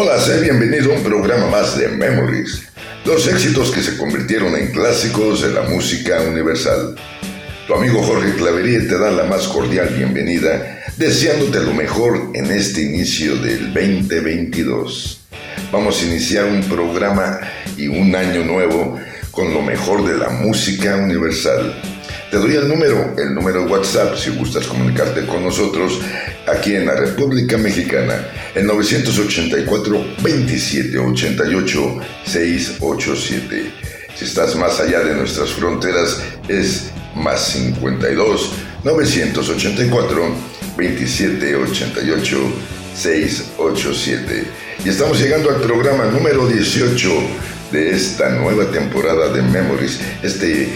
Hola, sé bienvenido a un programa más de Memories, los éxitos que se convirtieron en clásicos de la música universal. Tu amigo Jorge Clavería te da la más cordial bienvenida, deseándote lo mejor en este inicio del 2022. Vamos a iniciar un programa y un año nuevo con lo mejor de la música universal. Te doy el número, el número WhatsApp si gustas comunicarte con nosotros aquí en la República Mexicana, el 984 2788 687. Si estás más allá de nuestras fronteras es más 52 984 2788 687. Y estamos llegando al programa número 18 de esta nueva temporada de Memories, este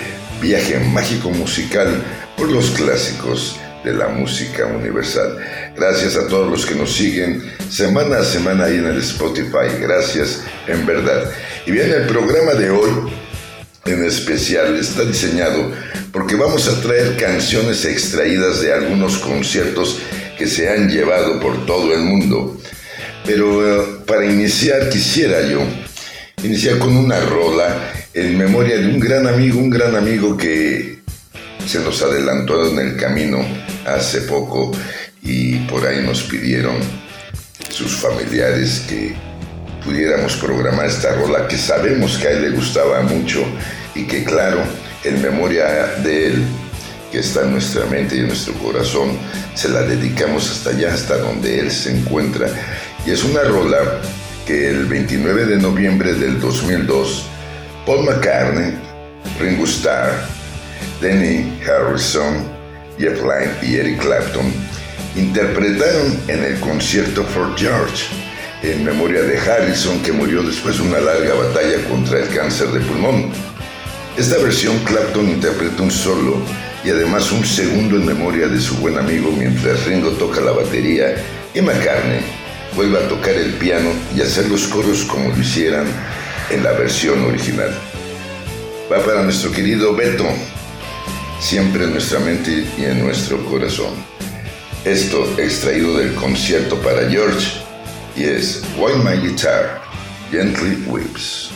viaje mágico musical por los clásicos de la música universal. Gracias a todos los que nos siguen semana a semana ahí en el Spotify. Gracias, en verdad. Y bien, el programa de hoy en especial está diseñado porque vamos a traer canciones extraídas de algunos conciertos que se han llevado por todo el mundo. Pero eh, para iniciar quisiera yo iniciar con una rola en memoria de un gran amigo, un gran amigo que se nos adelantó en el camino hace poco y por ahí nos pidieron sus familiares que pudiéramos programar esta rola que sabemos que a él le gustaba mucho y que claro, en memoria de él, que está en nuestra mente y en nuestro corazón, se la dedicamos hasta allá, hasta donde él se encuentra. Y es una rola que el 29 de noviembre del 2002 Paul McCartney, Ringo Starr, Denny Harrison, Jeff Lynne y Eric Clapton interpretaron en el concierto for George en memoria de Harrison que murió después de una larga batalla contra el cáncer de pulmón. Esta versión Clapton interpreta un solo y además un segundo en memoria de su buen amigo mientras Ringo toca la batería y McCartney vuelve a tocar el piano y hacer los coros como lo hicieran en la versión original. Va para nuestro querido Beto, siempre en nuestra mente y en nuestro corazón. Esto extraído del concierto para George y es While My Guitar Gently Weeps.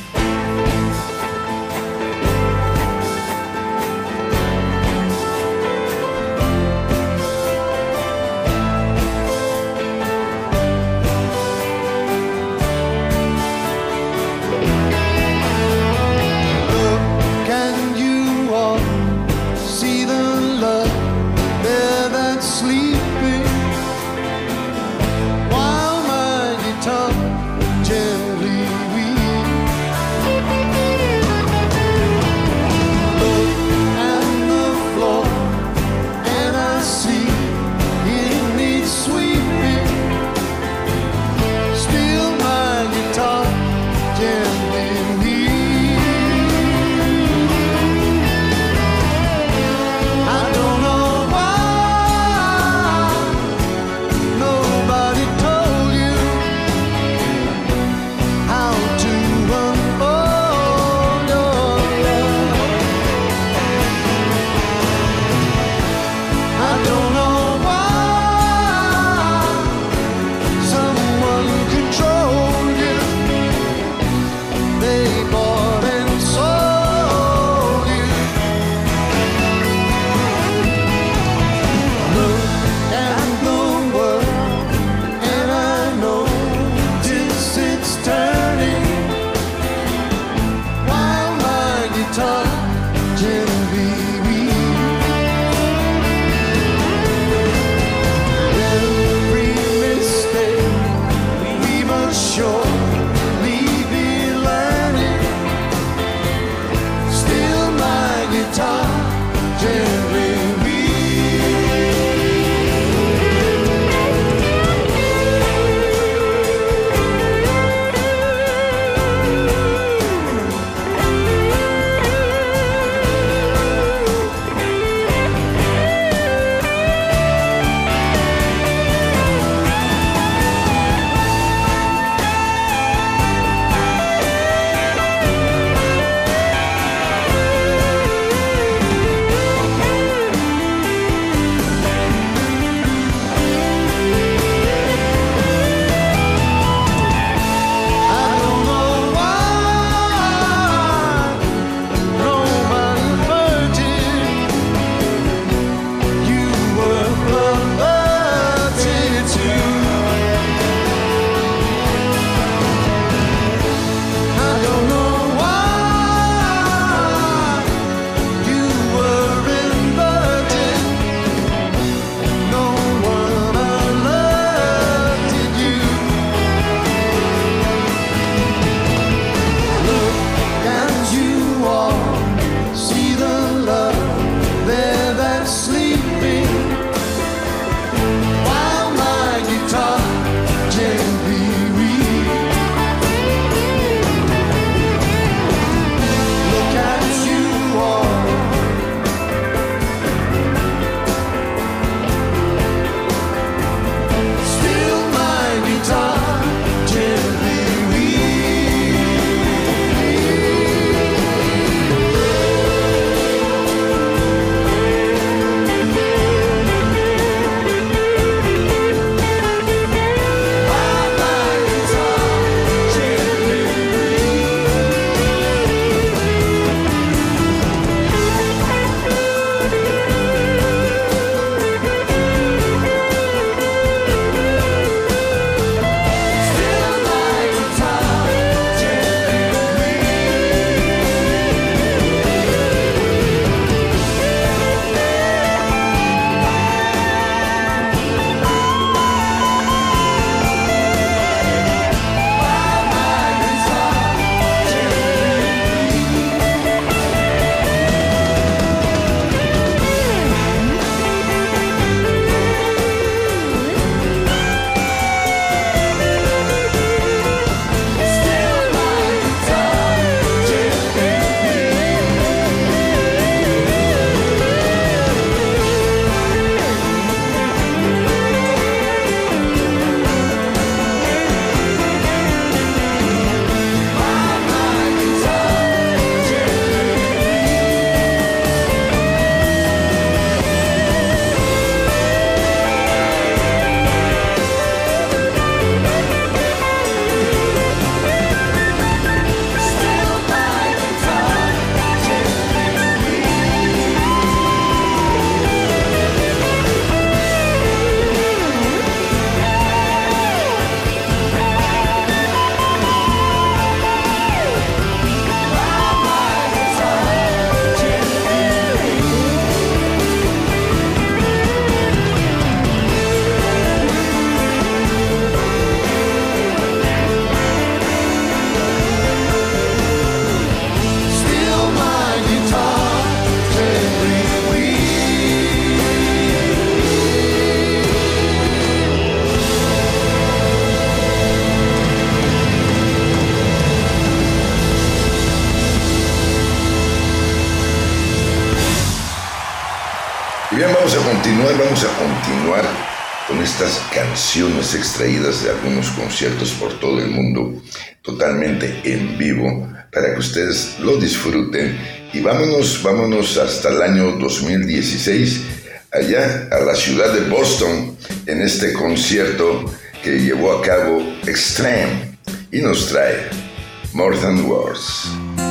Extraídas de algunos conciertos por todo el mundo, totalmente en vivo, para que ustedes lo disfruten. Y vámonos, vámonos hasta el año 2016, allá a la ciudad de Boston, en este concierto que llevó a cabo Extreme y nos trae More Than Words.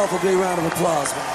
Yourself a big round of applause, man.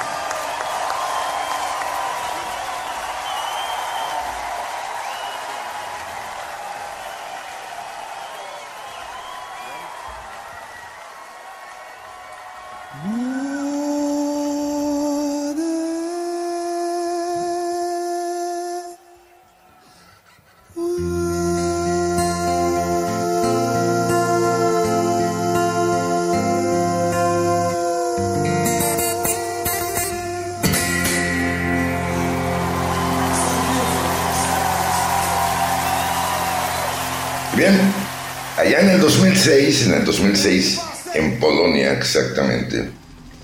2006, en el 2006, en Polonia exactamente,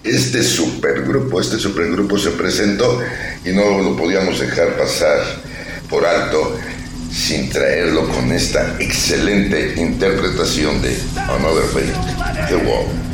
este supergrupo, este supergrupo se presentó y no lo podíamos dejar pasar por alto sin traerlo con esta excelente interpretación de Another Fate, The Wall.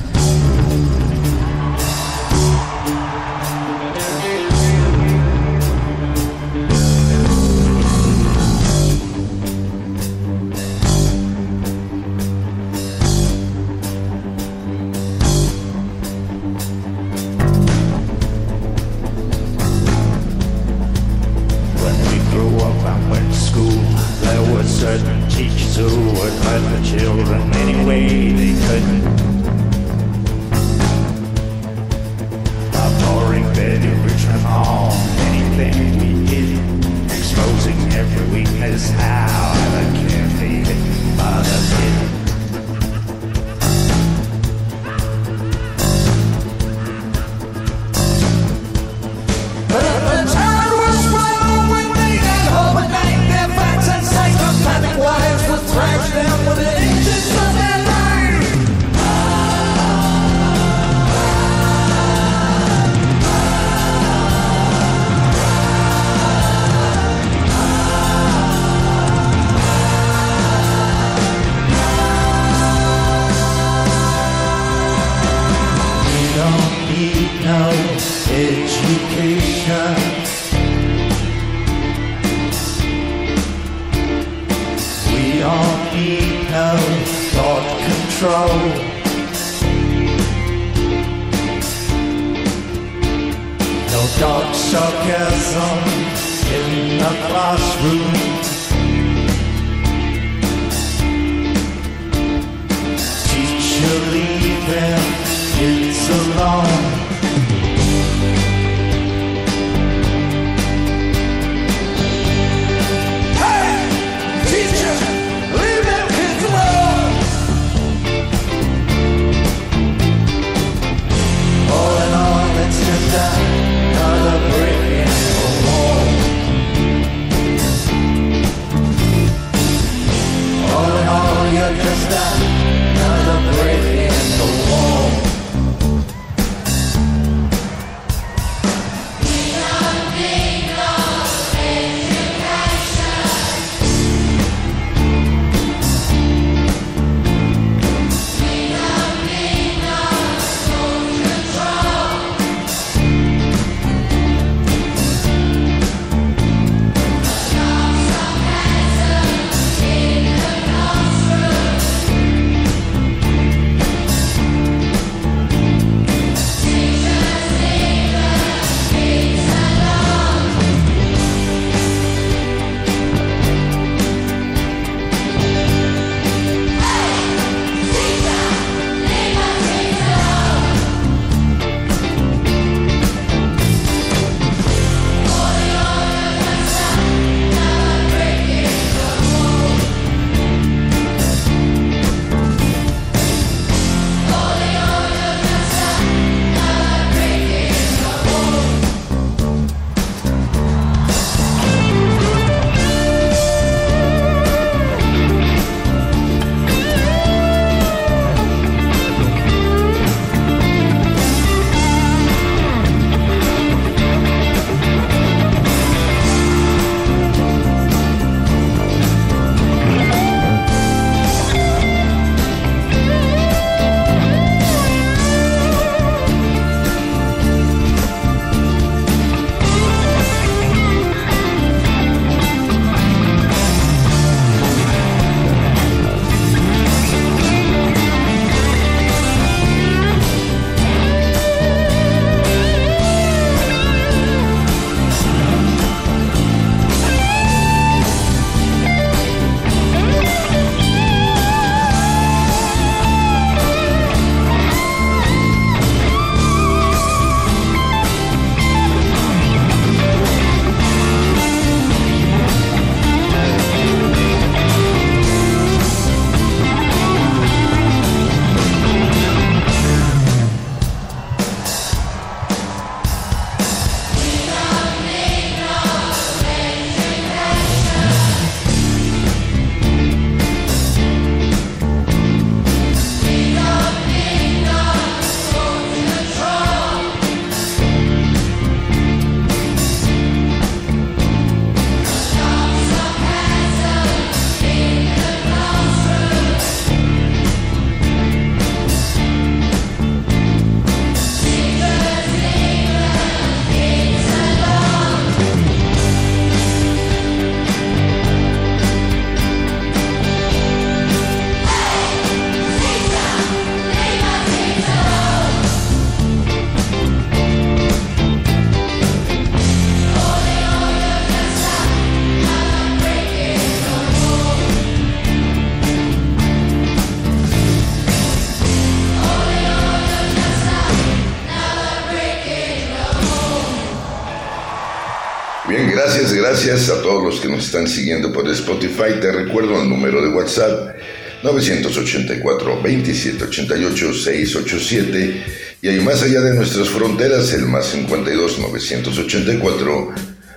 Los que nos están siguiendo por Spotify. Te recuerdo el número de WhatsApp 984 2788 687 y ahí más allá de nuestras fronteras el más 52 984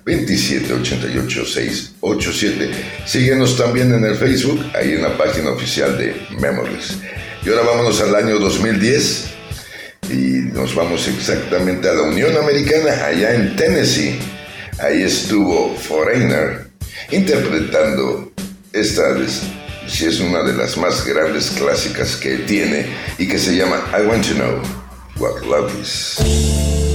2788 687. Síguenos también en el Facebook, ahí en la página oficial de Memories. Y ahora vámonos al año 2010 y nos vamos exactamente a la Unión Americana, allá en Tennessee. Ahí estuvo Foreigner interpretando esta si es una de las más grandes clásicas que tiene y que se llama I Want to Know What Love Is.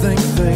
think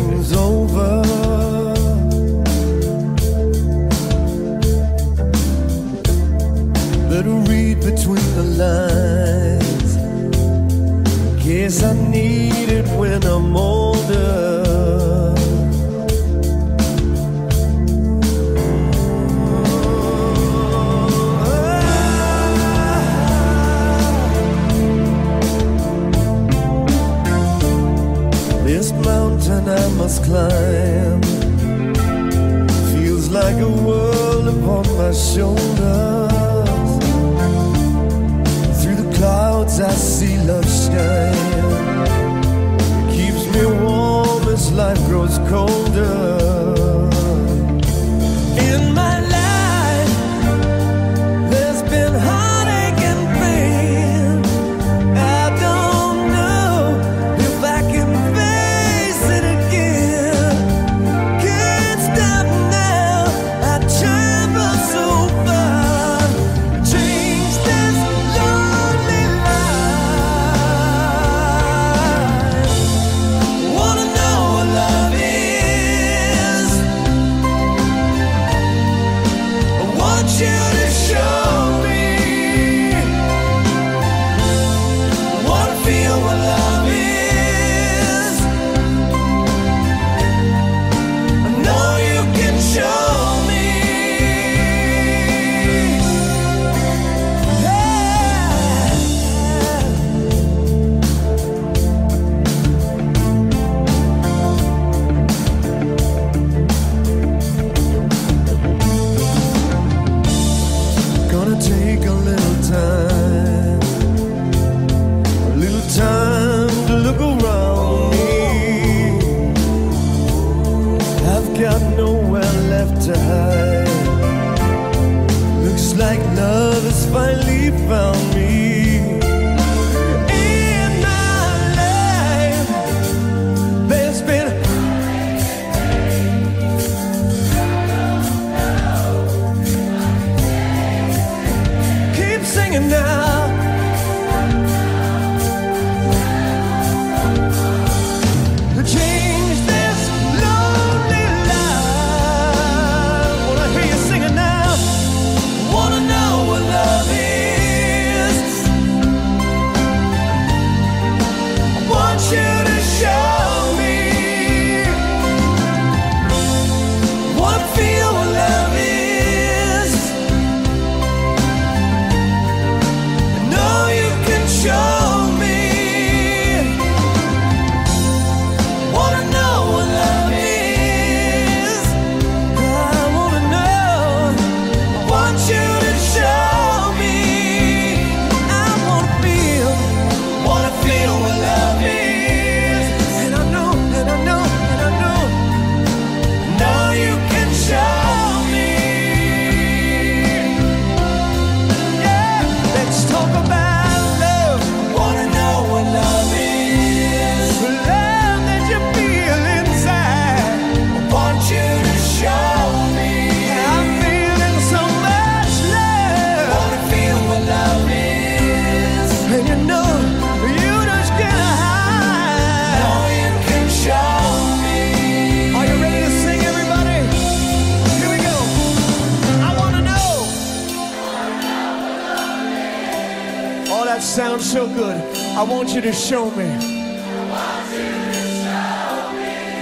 sounds so good. I want you to show me.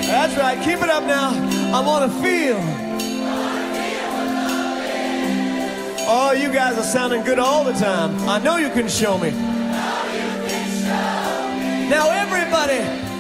That's right. Keep it up now. I want to feel. oh, you guys are sounding good all the time. I know you. Can show me. Now, everybody.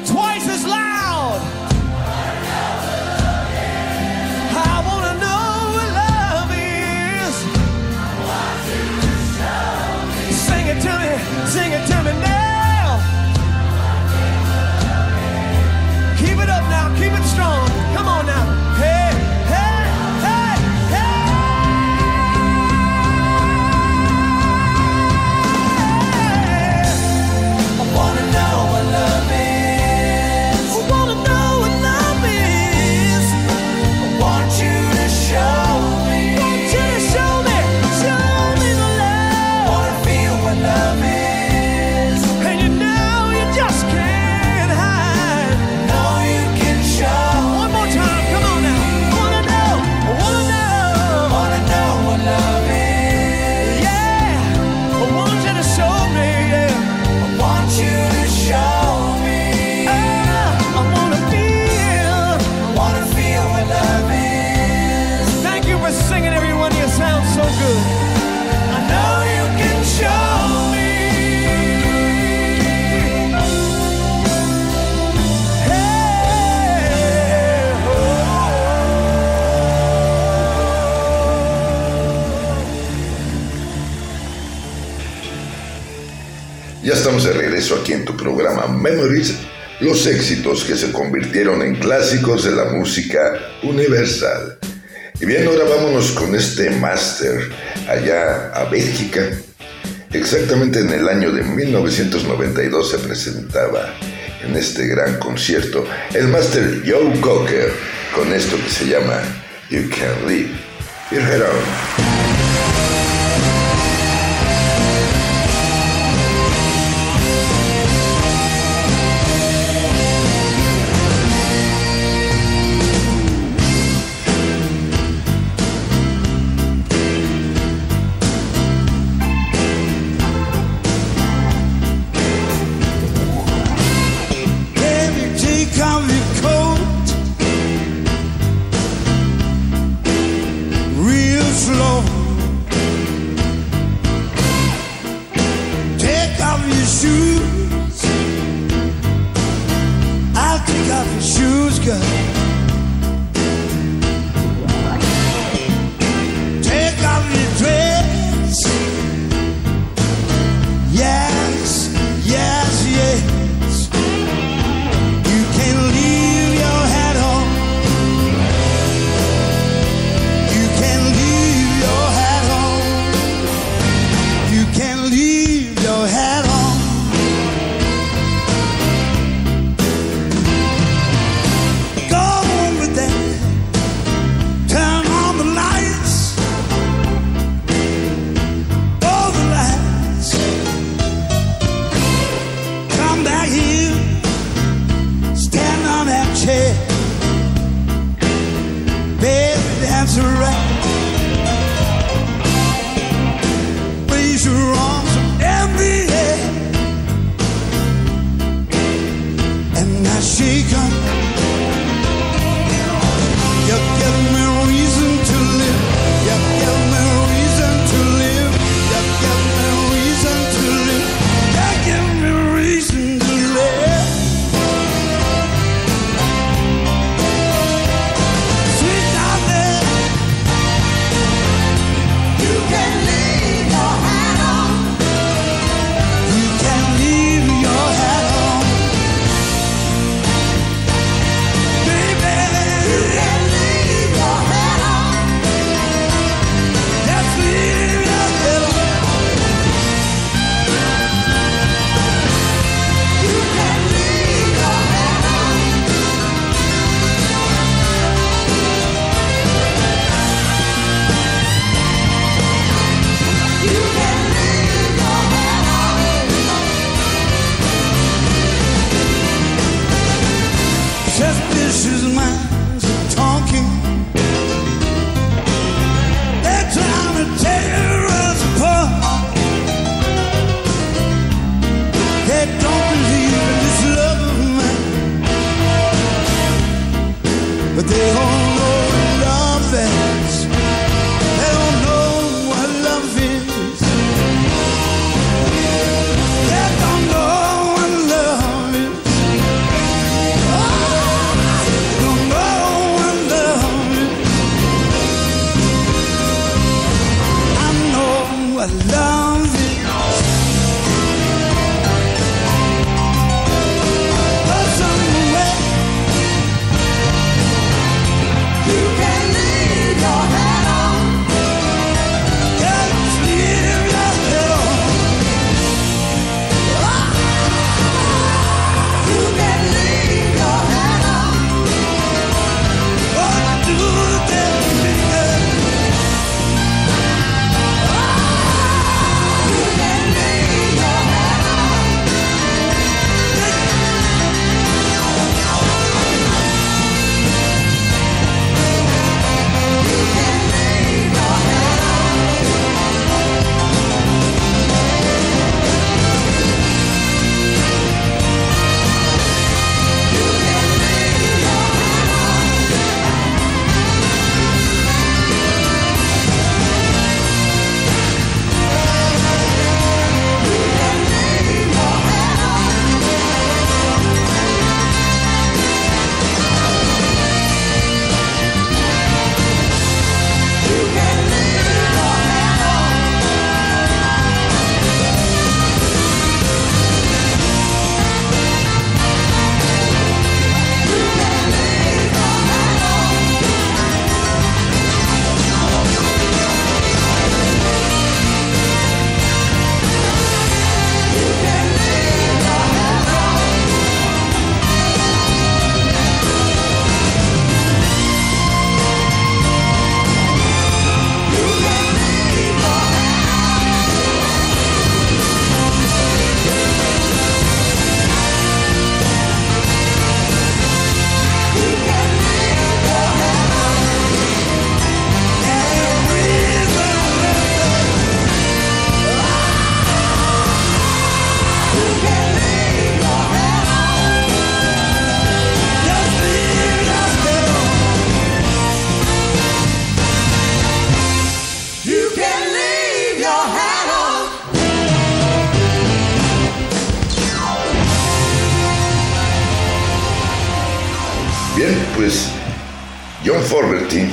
regreso aquí en tu programa Memories los éxitos que se convirtieron en clásicos de la música universal. Y bien, ahora vámonos con este máster allá a Bélgica. Exactamente en el año de 1992 se presentaba en este gran concierto el máster Joe Cocker con esto que se llama You Can Live. Your Head On. Bien, pues John Fogerty,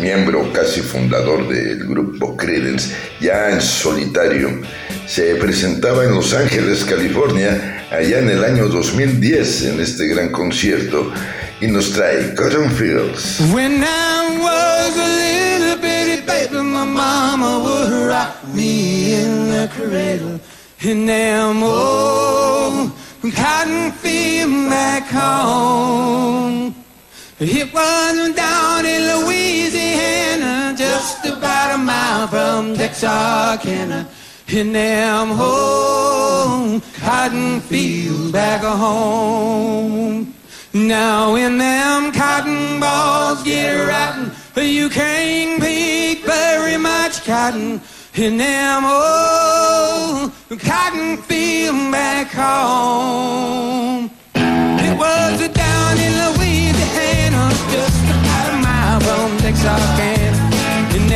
miembro casi fundador del grupo Credence, ya en solitario, se presentaba en Los Ángeles, California, allá en el año 2010 en este gran concierto y nos trae Cotton Fields. When I was a little baby, my mama would rock me in the cradle. And them old cotton field back home. It was down in Louisiana, just about a mile from Texarkana. In them old cotton fields back home. Now when them cotton balls get rotten, you can't pick very much cotton in them old cotton field back home. It was down in Louisiana, just about a mile from Texarkana, in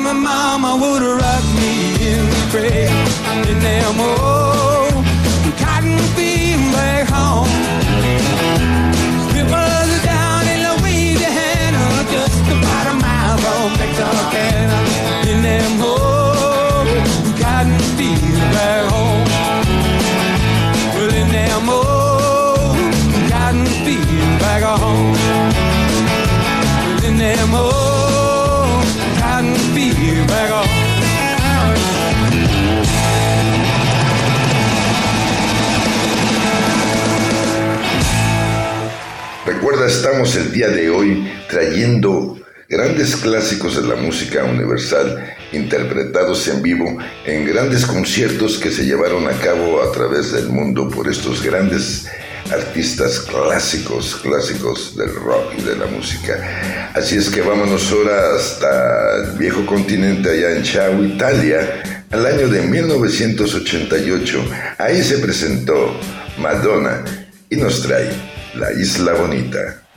my mama would rock me in the in them estamos el día de hoy trayendo grandes clásicos de la música universal interpretados en vivo en grandes conciertos que se llevaron a cabo a través del mundo por estos grandes artistas clásicos, clásicos del rock y de la música. Así es que vámonos ahora hasta el viejo continente allá en Chau, Italia, al año de 1988. Ahí se presentó Madonna y nos trae La Isla Bonita.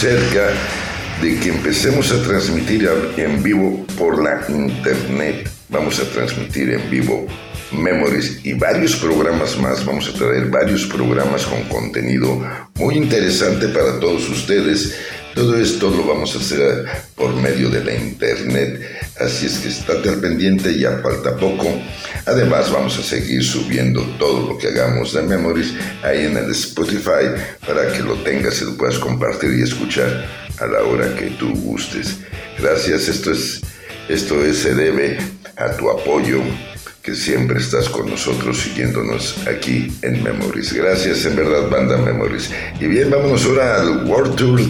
Cerca de que empecemos a transmitir en vivo por la internet. Vamos a transmitir en vivo Memories y varios programas más. Vamos a traer varios programas con contenido muy interesante para todos ustedes. Todo esto lo vamos a hacer por medio de la internet, así es que estate al pendiente, ya falta poco. Además vamos a seguir subiendo todo lo que hagamos de Memories ahí en el Spotify para que lo tengas y lo puedas compartir y escuchar a la hora que tú gustes. Gracias, esto es, esto es, se debe a tu apoyo que siempre estás con nosotros siguiéndonos aquí en Memories. Gracias, en verdad, banda Memories. Y bien, vámonos ahora al World Tour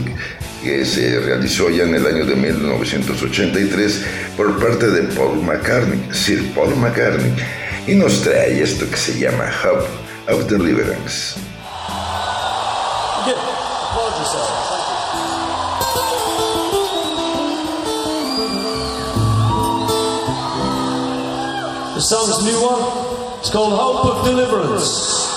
que se realizó ya en el año de 1983 por parte de Paul McCartney, Sir Paul McCartney, y nos trae esto que se llama Hub of Deliverance. The song's new one. It's called Hope of Deliverance.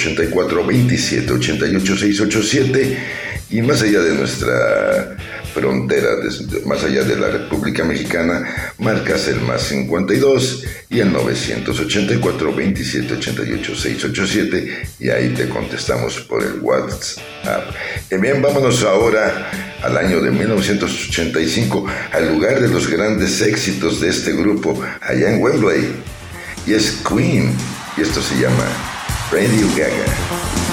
84 27 88 687 y más allá de nuestra frontera, más allá de la República Mexicana, marcas el más 52 y el 984 27 88 687 y ahí te contestamos por el WhatsApp. Y bien, vámonos ahora al año de 1985, al lugar de los grandes éxitos de este grupo, allá en Wembley, y es Queen, y esto se llama Radio Gaga.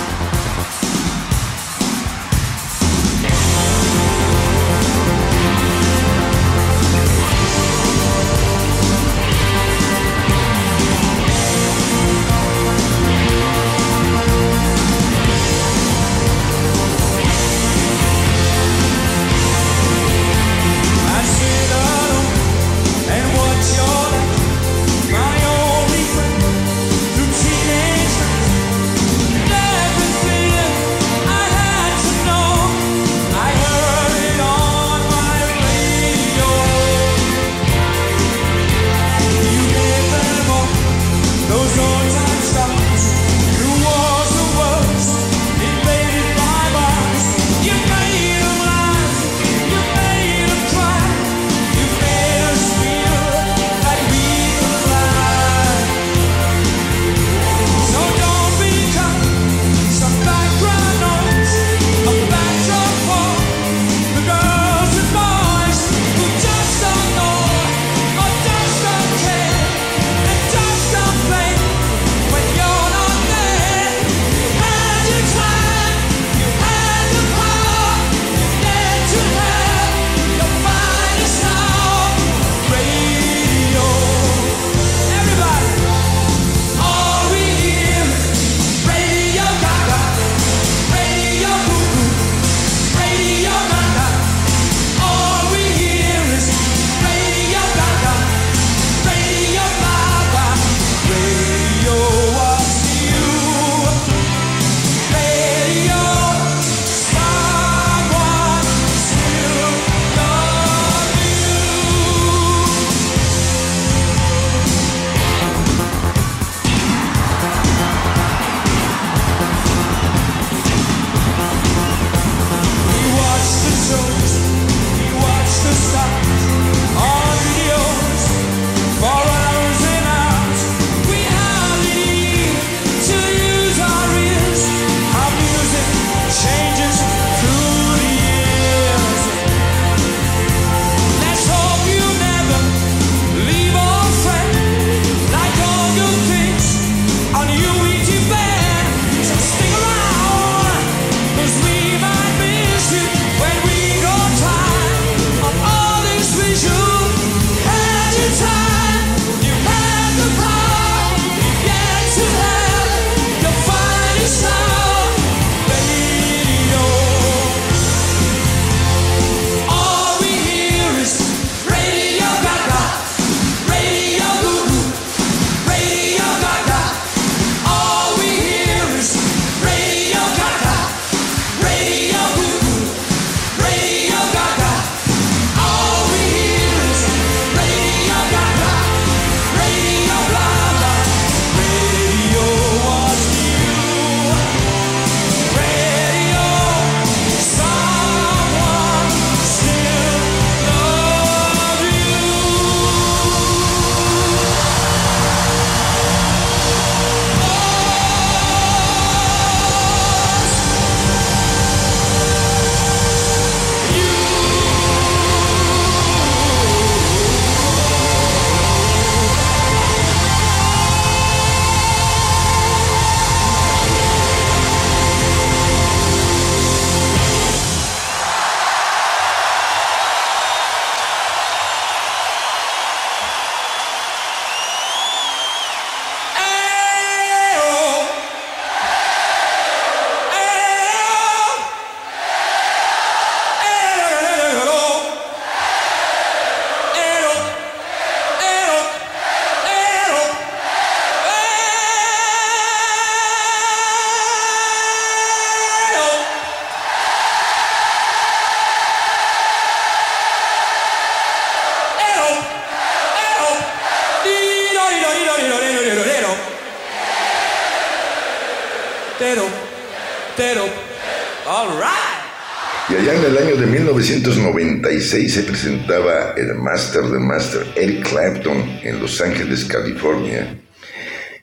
96 se presentaba el Master de Master, Eric Clapton, en Los Ángeles, California.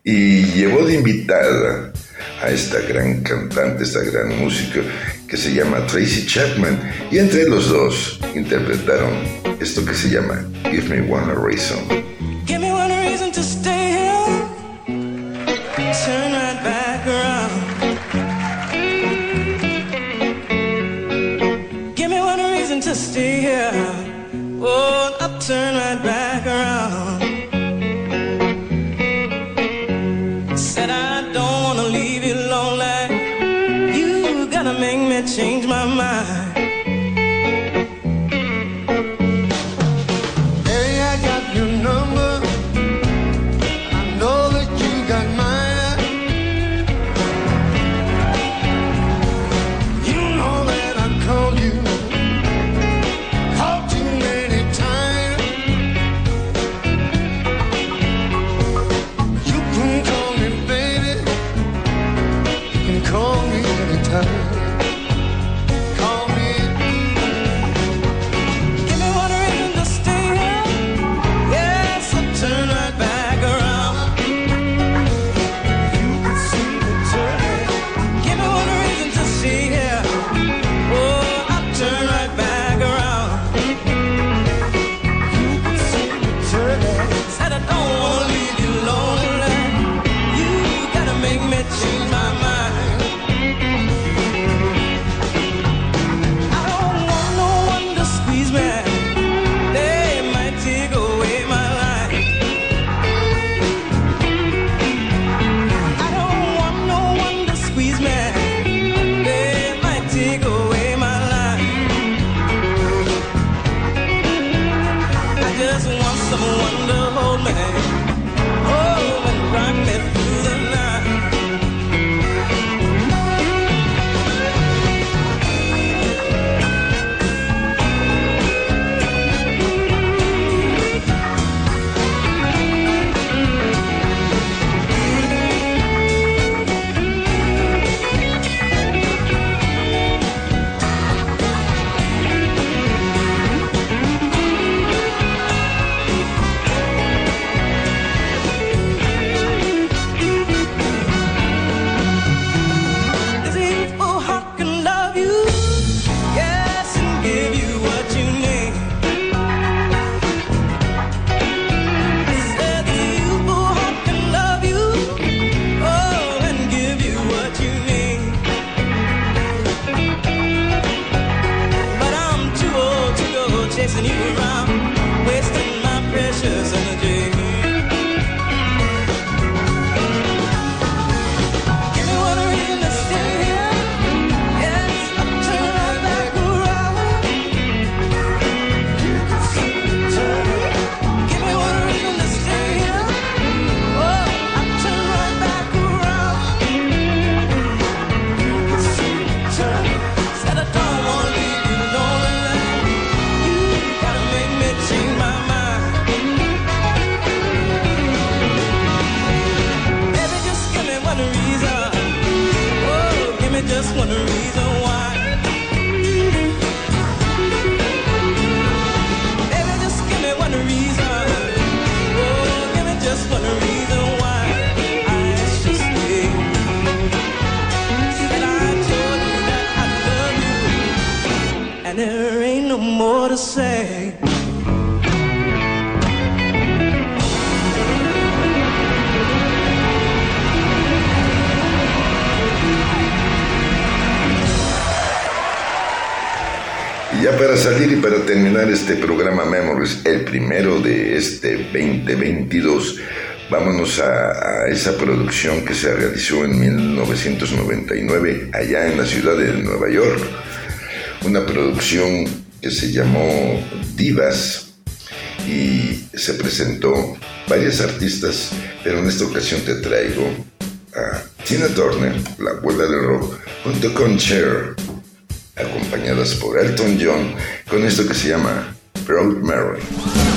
Y llevó de invitada a esta gran cantante, esta gran música que se llama Tracy Chapman. Y entre los dos interpretaron esto que se llama Give Me One Reason. este programa Memories, el primero de este 2022, vámonos a, esa producción que se realizó en 1999 allá en la ciudad de Nueva York. Una producción que se llamó Divas y se presentó varias artistas, pero en esta ocasión te traigo a Tina Turner, la abuela del rock, junto con Cher, acompañadas por Elton John con esto que se llama Proud Mary.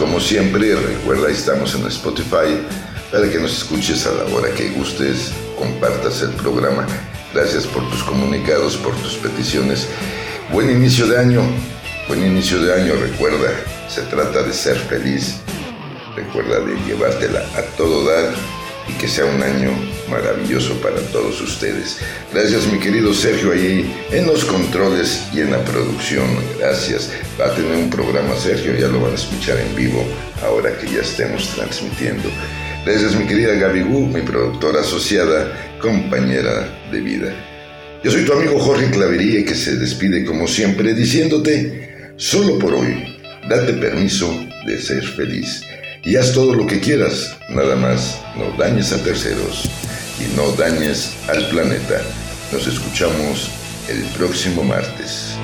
Como siempre. Recuerda, estamos en Spotify para que nos escuches a la hora que gustes, compartas el programa. Gracias por tus comunicados, por tus peticiones. Buen inicio de año, buen inicio de año, recuerda, se trata de ser feliz. Recuerda de llevártela a todo dar y que sea un año maravilloso para todos ustedes. Gracias mi querido Sergio ahí en los controles y en la producción. Gracias. Va a tener un programa Sergio, ya lo van a escuchar en vivo ahora que ya estemos transmitiendo. Gracias mi querida Gaby Gu, mi productora asociada, compañera de vida. Yo soy tu amigo Jorge Clavería que se despide como siempre diciéndote, solo por hoy, date permiso de ser feliz y haz todo lo que quieras, nada más no dañes a terceros y no dañes al planeta. Nos escuchamos el próximo martes.